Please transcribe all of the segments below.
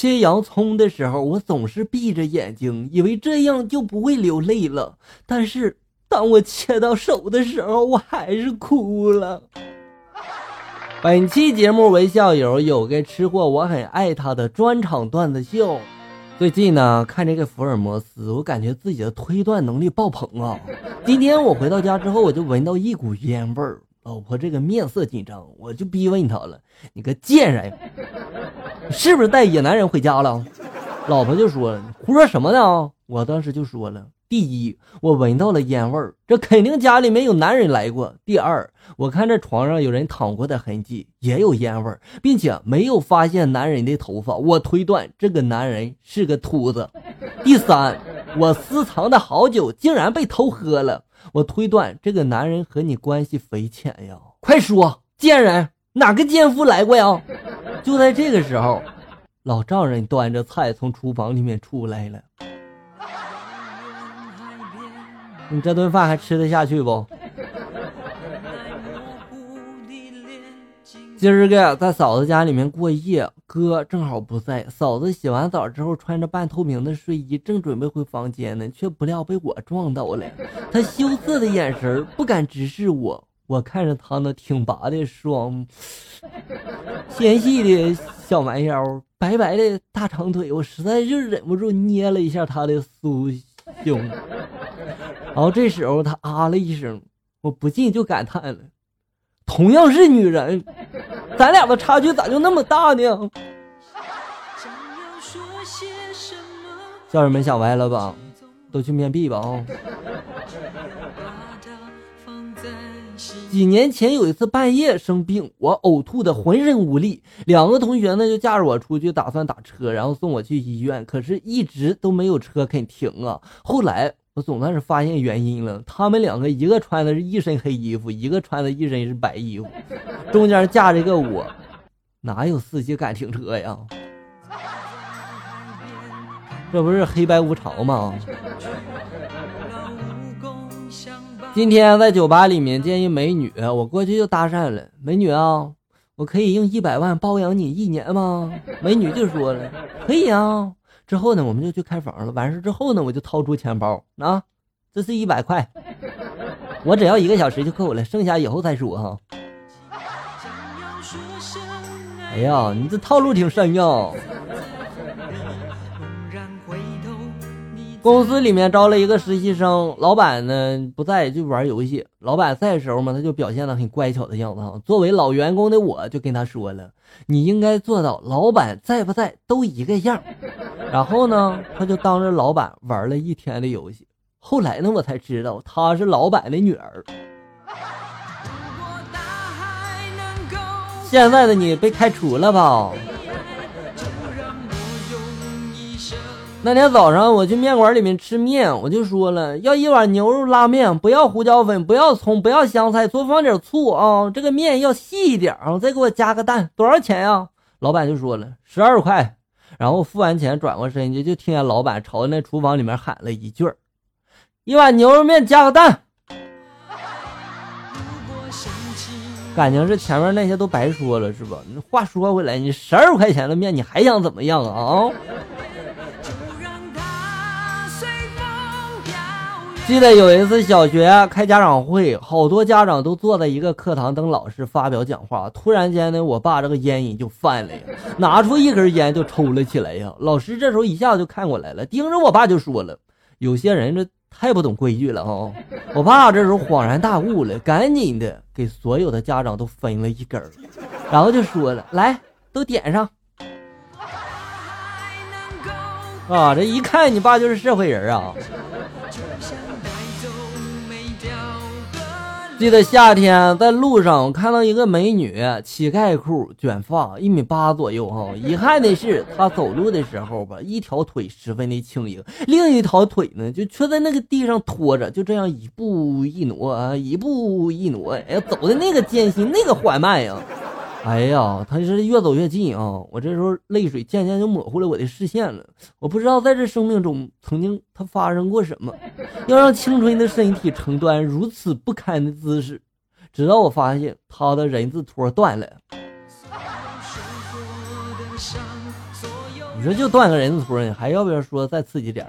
切洋葱的时候，我总是闭着眼睛，以为这样就不会流泪了。但是当我切到手的时候，我还是哭了。本期节目为校友有个吃货，我很爱他的专场段子秀。最近呢，看这个福尔摩斯，我感觉自己的推断能力爆棚啊！今天我回到家之后，我就闻到一股烟味儿。老婆这个面色紧张，我就逼问他了：“你个贱人，是不是带野男人回家了？”老婆就说：“胡说什么呢？”我当时就说了：“第一，我闻到了烟味儿，这肯定家里面有男人来过；第二，我看这床上有人躺过的痕迹，也有烟味儿，并且没有发现男人的头发，我推断这个男人是个秃子；第三，我私藏的好酒竟然被偷喝了。”我推断这个男人和你关系匪浅呀！快说，贱人，哪个奸夫来过呀？就在这个时候，老丈人端着菜从厨房里面出来了。你这顿饭还吃得下去不？今儿个在嫂子家里面过夜，哥正好不在。嫂子洗完澡之后，穿着半透明的睡衣，正准备回房间呢，却不料被我撞到了。她羞涩的眼神不敢直视我，我看着她那挺拔的双，纤细的小蛮腰，白白的大长腿，我实在是忍不住捏了一下她的酥胸。然后这时候她啊了一声，我不禁就感叹了。同样是女人，咱俩的差距咋就那么大呢？校友们想歪了吧？都去面壁吧啊！几年前有一次半夜生病，我呕吐的浑身无力，两个同学呢就架着我出去，打算打车，然后送我去医院，可是一直都没有车肯停啊。后来。我总算是发现原因了，他们两个一个穿的是一身黑衣服，一个穿的一身是白衣服，中间架着一个我，哪有司机敢停车呀？这不是黑白无常吗？今天在酒吧里面见一美女，我过去就搭讪了，美女啊，我可以用一百万包养你一年吗？美女就说了，可以啊。之后呢，我们就去开房了。完事之后呢，我就掏出钱包啊，这是一百块，我只要一个小时就够了，剩下以后再说哈。哎呀，你这套路挺深呀。公司里面招了一个实习生，老板呢不在就玩游戏。老板在的时候嘛，他就表现的很乖巧的样子哈。作为老员工的我，就跟他说了，你应该做到老板在不在都一个样。然后呢，他就当着老板玩了一天的游戏。后来呢，我才知道她是老板的女儿。现在的你被开除了吧？那天早上我去面馆里面吃面，我就说了要一碗牛肉拉面，不要胡椒粉，不要葱，不要香菜，多放点醋啊。这个面要细一点啊，再给我加个蛋，多少钱呀？老板就说了十二块。然后付完钱转过身去，就听见老板朝那厨房里面喊了一句一碗牛肉面加个蛋。”感情是前面那些都白说了是吧？话说回来，你十二块钱的面，你还想怎么样啊？记得有一次小学开家长会，好多家长都坐在一个课堂等老师发表讲话。突然间呢，我爸这个烟瘾就犯了呀，拿出一根烟就抽了起来呀。老师这时候一下就看过来了，盯着我爸就说了：“有些人这太不懂规矩了哈。”我爸这时候恍然大悟了，赶紧的给所有的家长都分了一根，然后就说了：“来，都点上。”啊，这一看你爸就是社会人啊。记得夏天在路上，我看到一个美女，乞丐裤，卷发，一米八左右哈。遗憾的是，她走路的时候吧，一条腿十分的轻盈，另一条腿呢就却在那个地上拖着，就这样一步一挪啊，一步一挪，哎，走的那个艰辛，那个缓慢呀。哎呀，他是越走越近啊！我这时候泪水渐渐就模糊了我的视线了。我不知道在这生命中曾经他发生过什么，要让青春的身体承担如此不堪的姿势。直到我发现他的人字拖断了。你说就断个人字拖，你还要不要说再刺激点？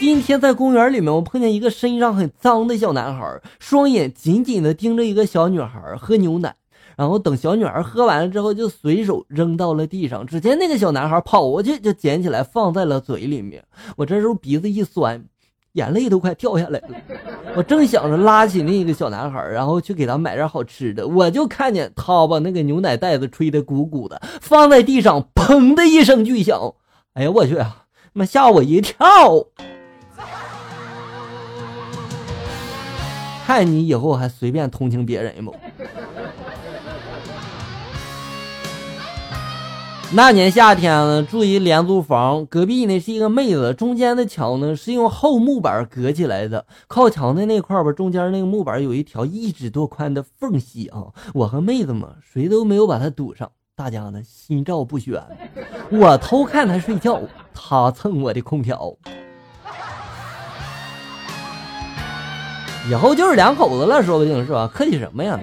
今天在公园里面，我碰见一个身上很脏的小男孩，双眼紧紧的盯着一个小女孩喝牛奶，然后等小女孩喝完了之后，就随手扔到了地上。只见那个小男孩跑过去就捡起来放在了嘴里面。我这时候鼻子一酸，眼泪都快掉下来了。我正想着拉起那个小男孩，然后去给他买点好吃的，我就看见他把那个牛奶袋子吹得鼓鼓的，放在地上，砰的一声巨响。哎呀，我去啊！妈吓我一跳。看你以后还随便同情别人不？那年夏天呢，住一廉租房，隔壁呢是一个妹子，中间的墙呢是用厚木板隔起来的，靠墙的那块吧，中间那个木板有一条一指多宽的缝隙啊。我和妹子嘛，谁都没有把它堵上，大家呢心照不宣。我偷看她睡觉，她蹭我的空调。以后就是两口子了，说不定是吧？客气什么呀？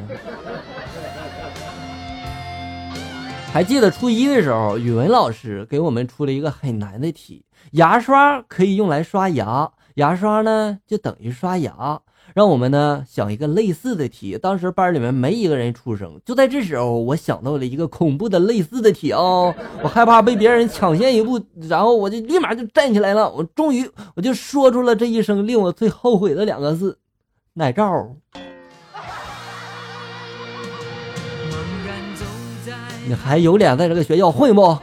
还记得初一的时候，语文老师给我们出了一个很难的题：牙刷可以用来刷牙，牙刷呢就等于刷牙。让我们呢想一个类似的题。当时班里面没一个人出声。就在这时候，我想到了一个恐怖的类似的题啊！我害怕被别人抢先一步，然后我就立马就站起来了。我终于我就说出了这一生令我最后悔的两个字。奶罩，你还有脸在这个学校混不？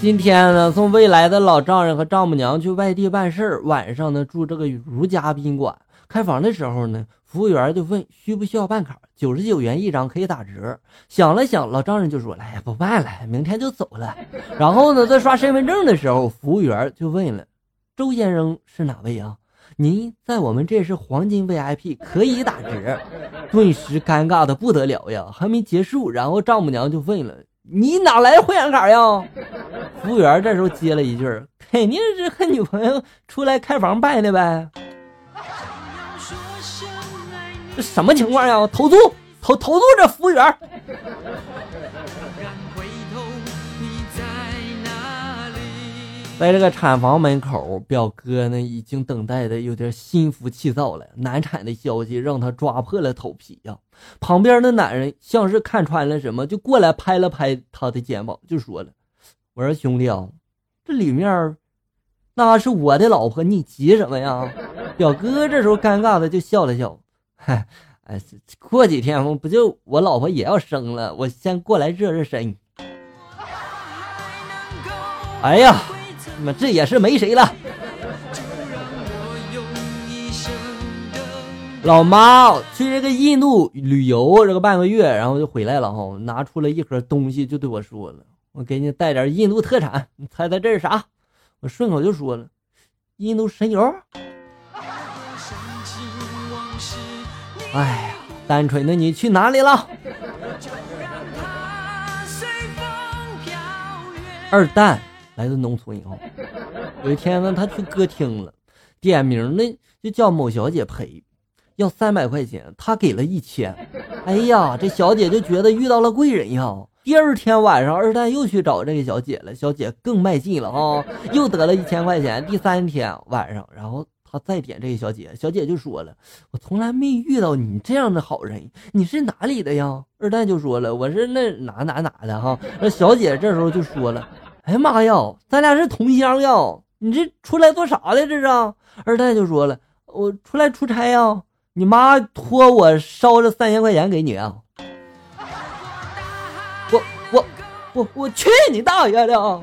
今天呢，送未来的老丈人和丈母娘去外地办事儿，晚上呢住这个如家宾馆。开房的时候呢，服务员就问需不需要办卡，九十九元一张可以打折。想了想，老丈人就说：“哎呀，不办了，明天就走了。”然后呢，在刷身份证的时候，服务员就问了：“周先生是哪位啊？您在我们这是黄金 VIP，可以打折。”顿时尴尬的不得了呀！还没结束，然后丈母娘就问了：“你哪来会员卡呀？”服务员这时候接了一句：“肯定是和女朋友出来开房办的呗。”什么情况呀？投诉投投诉这服务员。在这个产房门口，表哥呢已经等待的有点心浮气躁了。难产的消息让他抓破了头皮呀。旁边的男人像是看穿了什么，就过来拍了拍他的肩膀，就说了：“我说兄弟啊，这里面那是我的老婆，你急什么呀？”表哥这时候尴尬的就笑了笑。嗨，哎，过几天我不就我老婆也要生了，我先过来热热身。哎呀，妈，这也是没谁了。老妈去这个印度旅游这个半个月，然后就回来了哈，拿出了一盒东西，就对我说了：“我给你带点印度特产，你猜猜这是啥？”我顺口就说了：“印度神油。”哎呀，单纯的你去哪里了？二蛋来自农村以后，有一天呢，他去歌厅了，点名呢就叫某小姐陪，要三百块钱，他给了一千。哎呀，这小姐就觉得遇到了贵人呀。第二天晚上，二蛋又去找这个小姐了，小姐更卖劲了啊，又得了一千块钱。第三天晚上，然后。他再点这个小姐，小姐就说了：“我从来没遇到你这样的好人，你是哪里的呀？”二蛋就说了：“我是那哪哪哪的哈。”那小姐这时候就说了：“哎呀妈呀，咱俩是同乡呀！你这出来做啥的？这是？”二蛋就说了：“我出来出差呀，你妈托我捎这三千块钱给你啊！”我我我我去你大爷的！